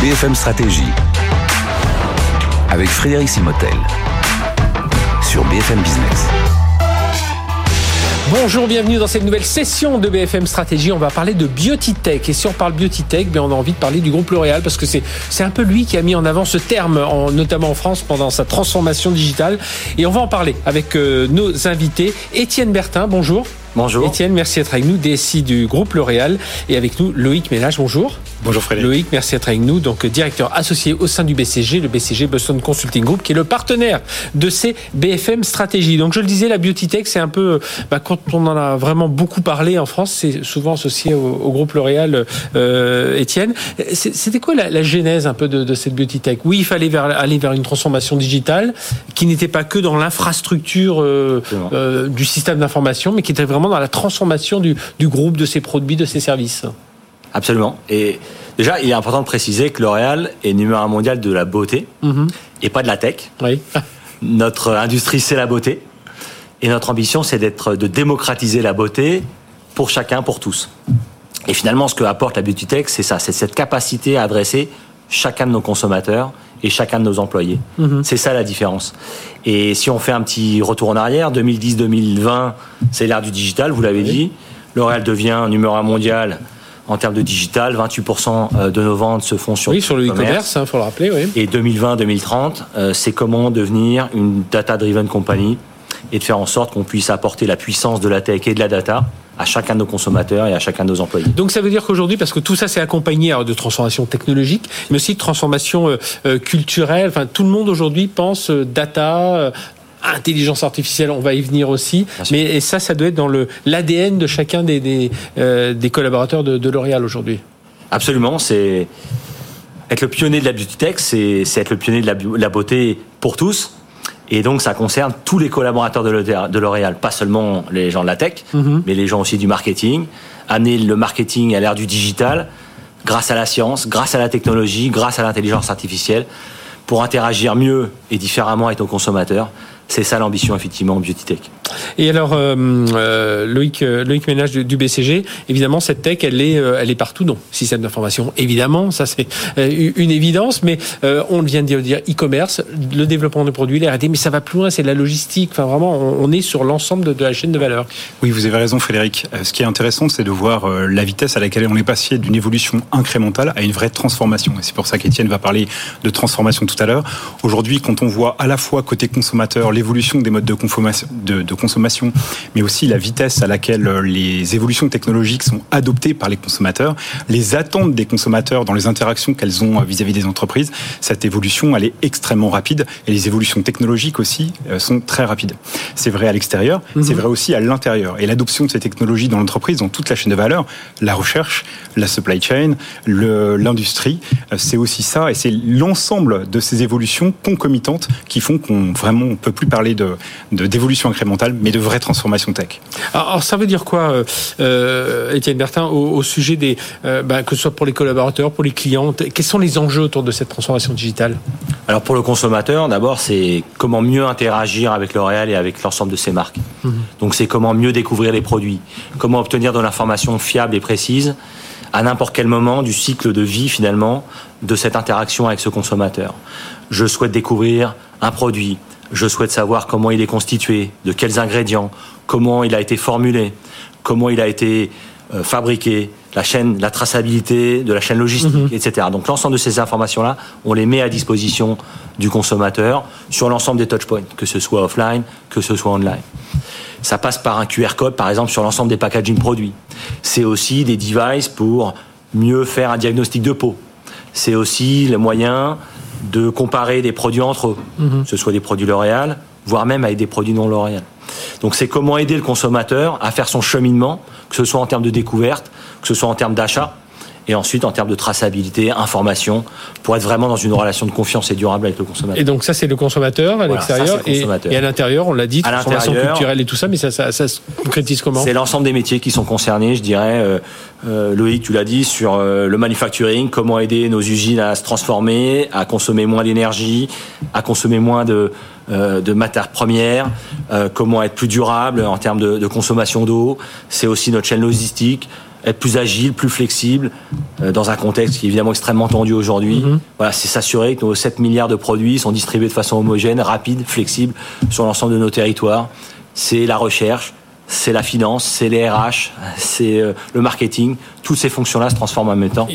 BFM Stratégie avec Frédéric Simotel sur BFM Business. Bonjour, bienvenue dans cette nouvelle session de BFM Stratégie. On va parler de Biotitech. Et si on parle Biotitech, bien on a envie de parler du groupe L'Oréal parce que c'est c'est un peu lui qui a mis en avant ce terme, en, notamment en France, pendant sa transformation digitale. Et on va en parler avec euh, nos invités. Étienne Bertin, bonjour. Bonjour. Étienne, merci d'être avec nous, DSI du groupe L'Oréal. Et avec nous, Loïc Ménage, bonjour. Bonjour Frédéric. Loïc, merci d'être avec nous, donc directeur associé au sein du BCG, le BCG Boston Consulting Group, qui est le partenaire de ces BFM Stratégie. Donc je le disais, la beauty tech, c'est un peu, bah, quand on en a vraiment beaucoup parlé en France, c'est souvent associé au, au groupe L'Oréal. Euh, Étienne, c'était quoi la, la, genèse un peu de, de, cette beauty tech Oui, il fallait vers, aller vers une transformation digitale qui n'était pas que dans l'infrastructure euh, euh, du système d'information, mais qui était vraiment dans la transformation du, du groupe, de ses produits, de ses services. Absolument. Et déjà, il est important de préciser que L'Oréal est numéro un mondial de la beauté mm -hmm. et pas de la tech. Oui. Notre industrie, c'est la beauté. Et notre ambition, c'est d'être, de démocratiser la beauté pour chacun, pour tous. Et finalement, ce que apporte la Beauty Tech, c'est ça, c'est cette capacité à adresser chacun de nos consommateurs et chacun de nos employés. -hmm. C'est ça la différence. Et si on fait un petit retour en arrière, 2010-2020, c'est l'ère du digital, vous l'avez oui. dit. L'Oréal devient numéro un mondial en termes de digital. 28% de nos ventes se font sur oui, sur le e-commerce, il faut le rappeler. Oui. Et 2020-2030, euh, c'est comment devenir une data-driven company et de faire en sorte qu'on puisse apporter la puissance de la tech et de la data à chacun de nos consommateurs et à chacun de nos employés. Donc ça veut dire qu'aujourd'hui, parce que tout ça c'est accompagné de transformation technologique, mais aussi de transformation euh, culturelle, enfin tout le monde aujourd'hui pense euh, data, intelligence artificielle, on va y venir aussi. Mais et ça, ça doit être dans l'ADN de chacun des, des, euh, des collaborateurs de, de L'Oréal aujourd'hui. Absolument, c'est être le pionnier de la beauty tech, c'est être le pionnier de la, la, beauté pour tous. Et donc, ça concerne tous les collaborateurs de L'Oréal, pas seulement les gens de la tech, mm -hmm. mais les gens aussi du marketing. Amener le marketing à l'ère du digital, grâce à la science, grâce à la technologie, grâce à l'intelligence artificielle, pour interagir mieux et différemment avec nos consommateurs. C'est ça l'ambition effectivement en beauty. Et alors euh, euh, Loïc, Loïc Ménage du, BCG, évidemment cette tech elle est euh, elle est partout dans le système d'information. Évidemment, ça c'est une évidence, mais euh, on vient de dire e-commerce, le développement de produits, l'R&D, mais ça va plus loin, c'est la logistique. Enfin vraiment, on, est sur l'ensemble de, de, la chaîne de valeur. Oui, vous avez raison, Frédéric. Ce qui est intéressant, c'est de voir la vitesse à laquelle on est passé d'une évolution incrémentale à une vraie transformation. Et c'est pour ça qu'Étienne va parler de transformation tout à l'heure. Aujourd'hui, quand on voit à la fois côté consommateur l'évolution des modes de consommation, de, de consommation, mais aussi la vitesse à laquelle les évolutions technologiques sont adoptées par les consommateurs, les attentes des consommateurs dans les interactions qu'elles ont vis-à-vis des entreprises, cette évolution, elle est extrêmement rapide et les évolutions technologiques aussi sont très rapides. C'est vrai à l'extérieur, -hmm. c'est vrai aussi à l'intérieur. Et l'adoption de ces technologies dans l'entreprise, dans toute la chaîne de valeur, la recherche, la supply chain, l'industrie, c'est aussi ça et c'est l'ensemble de ces évolutions concomitantes qui font qu'on vraiment on peut plus parler de d'évolution incrémentale, mais de vraie transformation tech. Alors, ça veut dire quoi, euh, Étienne Bertin, au, au, sujet des, euh, bah, que ce soit pour les collaborateurs, pour les clients, quels sont les enjeux autour de cette transformation digitale? Alors pour le consommateur, d'abord, c'est comment mieux interagir avec L'Oréal et avec l'ensemble de ses marques. -hmm. Donc c'est comment mieux découvrir les produits, comment obtenir de l'information fiable et précise à n'importe quel moment du cycle de vie finalement de cette interaction avec ce consommateur. Je souhaite découvrir un produit, je souhaite savoir comment il est constitué, de quels ingrédients, comment il a été formulé, comment il a été euh, fabriqué, la chaîne, la traçabilité de la chaîne logistique, -hmm. etc. Donc l'ensemble de ces informations-là, on les met à disposition du consommateur sur l'ensemble des touchpoints, que ce soit offline, que ce soit online. Ça passe par un QR code, par exemple, sur l'ensemble des packaging produits. C'est aussi des devices pour mieux faire un diagnostic de peau. C'est aussi le moyen de comparer des produits entre eux, -hmm. que ce soit des produits L'Oréal, voire même avec des produits non L'Oréal. Donc c'est comment aider le consommateur à faire son cheminement, que ce soit en termes de découverte, que ce soit en termes d'achat, et ensuite en termes de traçabilité, information, pour être vraiment dans une relation de confiance et durable avec le consommateur. Et donc ça c'est le consommateur à voilà, l'extérieur et, et, à l'intérieur, on l'a dit, transformation culturelle et tout ça, mais ça, ça, ça se concrétise comment? C'est l'ensemble des métiers qui sont concernés, je dirais. Euh, euh, Loïc, tu l'as dit, sur euh, le manufacturing, comment aider nos usines à se transformer, à consommer moins d'énergie, à consommer moins de, euh, de matières premières, comment être plus durable en termes de, de consommation d'eau. C'est aussi notre chaîne logistique, être plus agile, plus flexible, euh, dans un contexte qui est évidemment extrêmement tendu aujourd'hui. Mhm. Voilà, c'est s'assurer que nos 7 milliards de produits sont distribués de façon homogène, rapide, flexible sur l'ensemble de nos territoires. C'est la recherche, c'est la finance, c'est les RH, c'est euh, le marketing. Toutes ces fonctions-là se transforment en même temps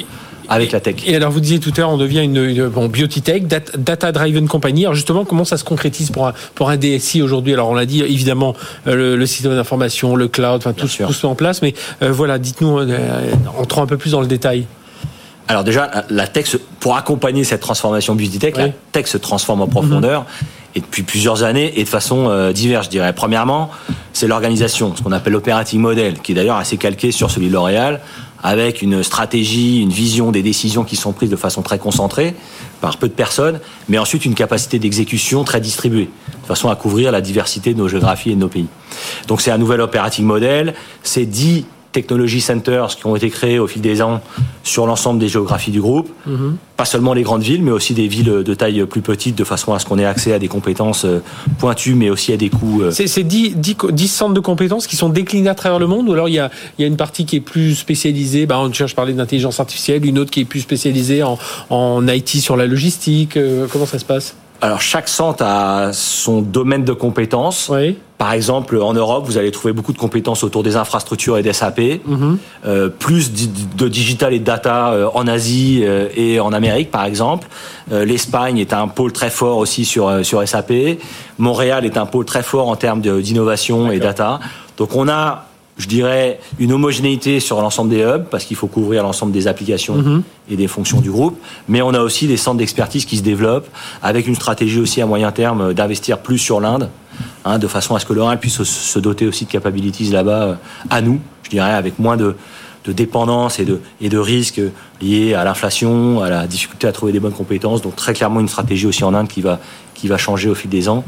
avec la tech. Et alors, vous disiez tout à l'heure, on devient une, une bon, biotech, dat- data-driven company. Alors, justement, comment ça se concrétise pour un, pour un DSI aujourd'hui? Alors, on l'a dit, évidemment, euh, le, le système d'information, le cloud, enfin, tout, tout se met en place. Mais euh, voilà, dites-nous, euh, entrons un peu plus dans le détail. Alors déjà, la- tech, pour accompagner cette transformation beauty tech, la tech se transforme en profondeur et depuis plusieurs années et de façon diverse, je dirais. Premièrement, c'est l'organisation, ce qu'on appelle l'operating model, qui est d'ailleurs assez calqué sur celui de L'Oréal, avec une stratégie, une vision des décisions qui sont prises de façon très concentrée par peu de personnes, mais ensuite une capacité d'exécution très distribuée, de façon à couvrir la diversité de nos géographies et de nos pays. Donc c'est un nouvel operating model, c'est 10 technology centers qui ont été créés au fil des ans sur l'ensemble des géographies du groupe. Pas seulement les grandes villes, mais aussi des villes de taille plus petite, de façon à ce qu'on ait accès à des compétences euh, pointues, mais aussi à des coûts. euh, C'est c'est 10, 10, co- 10 centres de compétences qui sont déclinés à travers le monde ou alors il y a, il y a une partie qui est plus spécialisée, bah, on cherche à parler d'intelligence artificielle, une autre qui est plus spécialisée en, en IT sur la logistique. euh, comment ça se passe? Alors chaque centre a son domaine de compétences. Oui. Par exemple, en Europe, vous allez trouver beaucoup de compétences autour des infrastructures et des SAP, euh, plus de digital et de data euh, en Asie euh, et en Amérique, par exemple. L'Espagne est un pôle très fort aussi sur, sur SAP. Montréal est un pôle très fort en termes d'innovation et data. Donc on a, je dirais, une homogénéité sur l'ensemble des hubs, parce qu'il faut couvrir l'ensemble des applications et des fonctions du groupe. Mais on a aussi des centres d'expertise qui se développent, avec une stratégie aussi à moyen terme d'investir plus sur l'Inde, hein, de façon à ce que l'Oréal puisse se- se doter aussi de capabilities là-bas euh, à nous, je dirais, avec moins de, de dépendance et de, et de risques liés à l'inflation, à la difficulté à trouver des bonnes compétences. Donc très clairement une stratégie aussi en Inde qui va, qui va changer au fil des ans,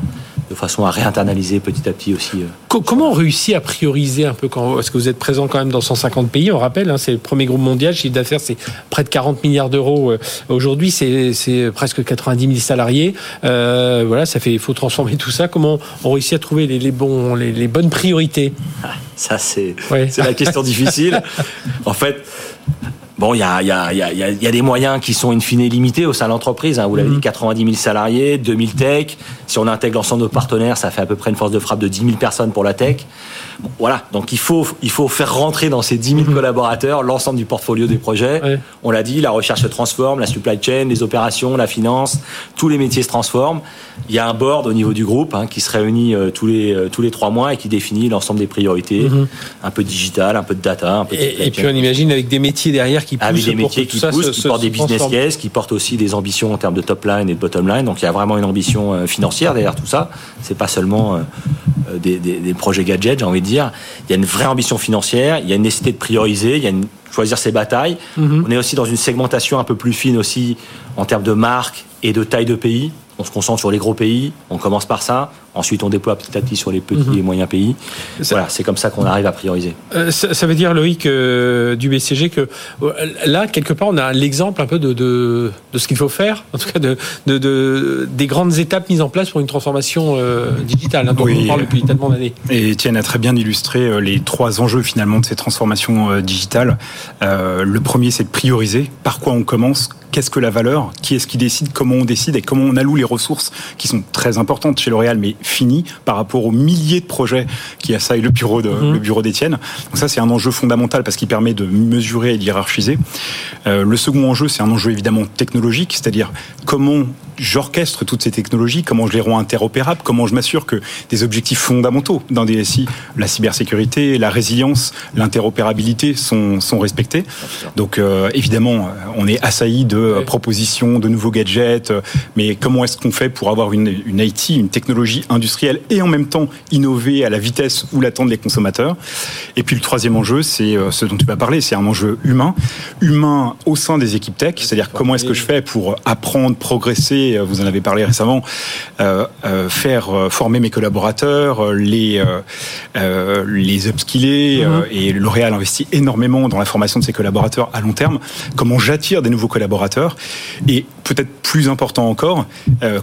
de façon à réinternaliser petit à petit aussi. euh, Co- Comment on réussit à prioriser un peu quand Parce que vous êtes présent quand même dans 150 pays, on rappelle, hein, c'est le premier groupe mondial, chiffre d'affaires c'est près de 40 milliards d'euros euh, aujourd'hui, c'est c'est presque 90 000 salariés. Euh, voilà, ça fait, il faut transformer tout ça. Comment on réussit à trouver les, les bons, les, les bonnes priorités? Ça, c'est Ouais. c'est la question difficile. En fait, bon, il y a, il y, a, il y, a, il y a- il y a des moyens qui sont in fine limités au sein de l'entreprise. hein. Vous l'avez dit, 90 000 salariés, 2000 tech. Si on intègre l'ensemble de nos partenaires, ça fait à peu près une force de frappe de 10 000 personnes pour la tech. Bon, voilà, donc il faut, il faut faire rentrer dans ces 10 000 collaborateurs l'ensemble du portfolio des projets. Ouais. On l'a dit, la recherche se transforme, la supply chain, les opérations, la finance, tous les métiers se transforment. Il y a un board au niveau du groupe hein, qui se réunit euh, tous les euh, tous les trois mois et qui définit l'ensemble des priorités, un peu digital, un peu de data, un peu de et, et puis on imagine avec des métiers derrière qui poussent avec des métiers qui poussent, se- qui se- portent des business cases, qui portent aussi des ambitions en termes de top line et de bottom line. Donc il y a vraiment une ambition euh, financière derrière tout ça. C'est pas seulement euh, euh, des, des- des projets gadgets, j'ai envie de dire. Il y a une vraie ambition financière, il y a une nécessité de prioriser, il y a une choisir ses batailles. Mhm. On est aussi dans une segmentation un peu plus fine aussi en termes de marque et de taille de pays. On se concentre sur les gros pays, on commence par ça, ensuite on déploie petit à petit sur les petits et moyens pays. Mhm. Ça- Voilà, c'est comme ça qu'on arrive à prioriser. Euh, ça, ça veut dire, Loïc, euh, du BCG, que euh, là, quelque part, on a l'exemple un peu de, de, de ce qu'il faut faire, en tout cas de, de, de- des grandes étapes mises en place pour une transformation euh, digitale, hein, dont Oui. on parle depuis tellement d'années. Et Étienne a très bien illustré les trois enjeux finalement de ces transformations euh, digitales. Euh, le premier, c'est de prioriser. Par quoi on commence Qu'est-ce que la valeur Qui est-ce qui décide Comment on décide Et comment on alloue les ressources qui sont très importantes chez L'Oréal, mais finies par rapport aux milliers de projets qui assaillent le bureau de, le bureau d'Étienne. Donc ça, c'est un enjeu fondamental parce qu'il permet de mesurer et d'hierarchiser. Euh, le second enjeu, c'est un enjeu évidemment technologique, c'est-à-dire comment j'orchestre toutes ces technologies, comment je les rends interopérables, comment je m'assure que des objectifs fondamentaux d'un DSI, la cybersécurité, la résilience, l'interopérabilité sont, sont respectés. Donc euh, évidemment, on est assailli de euh, propositions, de nouveaux gadgets, euh, mais comment est-ce qu'on fait pour avoir une, une IT, une technologie industrielle et en même temps innover à la vitesse où l'attendent les consommateurs. Et puis le troisième enjeu, c'est euh, ce dont tu vas parler, c'est un enjeu humain, humain au sein des équipes tech, c'est-à-dire comment est-ce que je fais pour apprendre, progresser, euh, vous en avez parlé récemment, euh, euh, faire former mes collaborateurs, les, euh, les upskiller, euh, et L'Oréal investit énormément dans la formation de ses collaborateurs à long terme, comment j'attire des nouveaux collaborateurs, et peut-être plus important encore,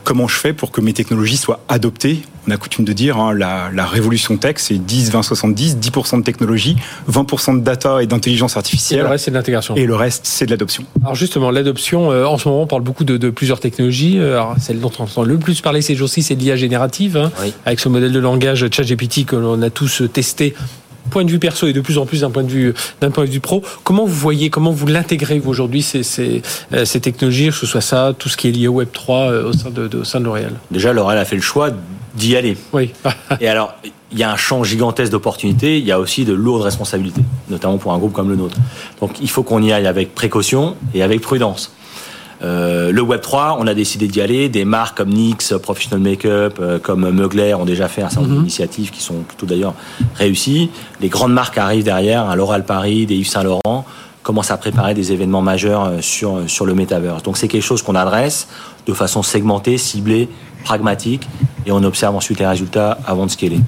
comment je fais pour que mes technologies soient adoptées On a coutume de dire, hein, la, la, révolution tech, c'est 10, 20, 70, 10% de technologie, 20% de data et d'intelligence artificielle. Et le reste, c'est de l'intégration. Et le reste, c'est de l'adoption. Alors justement, l'adoption, euh, en ce moment, on parle beaucoup de, de plusieurs technologies. Euh, alors, celle dont on entend le plus parler ces jours-ci, c'est l'IA générative, hein, oui. avec ce modèle de langage ChatGPT que l'on a tous testé point de vue perso et de plus en plus d'un point de vue d'un point de vue pro. Comment vous voyez, comment vous l'intégrez aujourd'hui ces, ces, euh, ces, technologies, que ce soit ça, tout ce qui est lié au Web 3 euh, au sein de, de, au sein de L'Oréal? Déjà, L'Oréal a fait le choix d'y aller. Oui. et alors, il y a un champ gigantesque d'opportunités, il y a aussi de lourdes responsabilités, notamment pour un groupe comme le nôtre. Donc, il faut qu'on y aille avec précaution et avec prudence. Euh, le Web 3, on a décidé d'y aller. Des marques comme NYX, Professional Makeup, euh, comme Mugler ont déjà fait un certain nombre mm -hmm. d'initiatives qui sont plutôt d'ailleurs réussies. Les grandes marques arrivent derrière, un L'Oréal Paris, des Yves Saint Laurent commencent à préparer des événements majeurs euh, sur, sur le metaverse. Donc c'est quelque chose qu'on adresse de façon segmentée, ciblée, pragmatique, et on observe ensuite les résultats avant de scaler.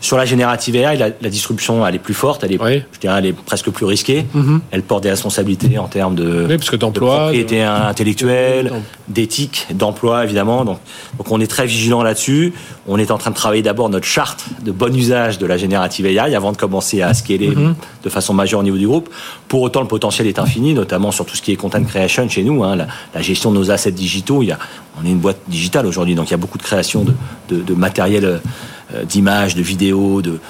Sur la générative AI, la, la distribution elle est plus forte, elle est, oui. je dirais, elle est presque plus risquée. Mm -hmm. Elle porte des responsabilités en termes de, oui, parce que de propriété de... intellectuelle, d'éthique, d'emploi évidemment. Donc, donc on est très vigilant là-dessus. On est en train de travailler d'abord notre charte de bon usage de la générative AI avant de commencer à scaler mm -hmm. de façon majeure au niveau du groupe. Pour autant, le potentiel est infini, notamment sur tout ce qui est content creation chez nous, hein, la, la, gestion de nos assets digitaux. Il y a, on est une boîte digitale aujourd'hui, donc il y a beaucoup de création de, de, de matériel d'images, de vidéos, de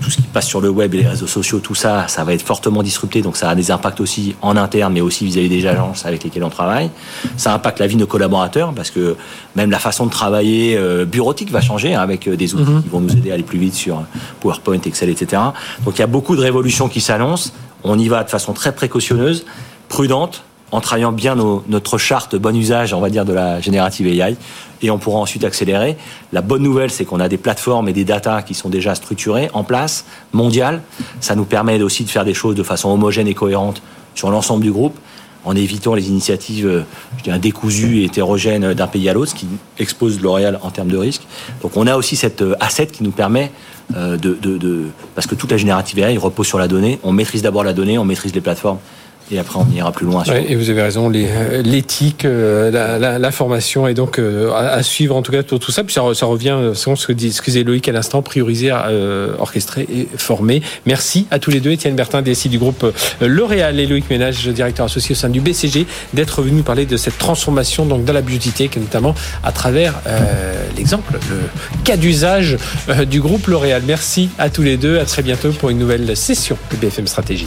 tout ce qui passe sur le web et les réseaux sociaux, tout ça, ça va être fortement disrupté. Donc ça a des impacts aussi en interne, mais aussi vis-à-vis des agences avec lesquelles on travaille. Ça impacte la vie de nos collaborateurs parce que même la façon de travailler euh, bureautique va changer hein, avec des outils mm -hmm. qui vont nous aider à aller plus vite sur PowerPoint, Excel, etc. Donc il y a beaucoup de révolutions qui s'annoncent. On y va de façon très précautionneuse, prudente, en travaillant bien notre charte bon usage, on va dire, de la générative AI, et on pourra ensuite accélérer. La bonne nouvelle, c'est qu'on a des plateformes et des datas qui sont déjà structurées, en place, mondiales. Ça nous permet aussi de faire des choses de façon homogène et cohérente sur l'ensemble du groupe, en évitant les initiatives, je dirais, décousues et hétérogènes d'un pays à l'autre, ce qui expose L'Oréal en termes de risque. Donc on a aussi cette asset qui nous permet de, de... Parce que toute la générative AI repose sur la donnée. On maîtrise d'abord la donnée, on maîtrise les plateformes et après on ira plus loin. Ouais, et vous avez raison, l'éthique, euh, la, la, la, formation et donc euh, à, suivre en tout cas tout, tout ça. Puis ça, ça revient selon ce que dit, disait Loïc à l'instant, prioriser, euh, orchestrer et former. Merci à tous les deux, Étienne Bertin, DSI du groupe L'Oréal et Loïc Ménage, directeur associé au sein du BCG, d'être venu parler de cette transformation donc dans la beauty tech, notamment à travers l'exemple, le cas d'usage du groupe L'Oréal. Merci à tous les deux, à très bientôt pour une nouvelle session de BFM Stratégie.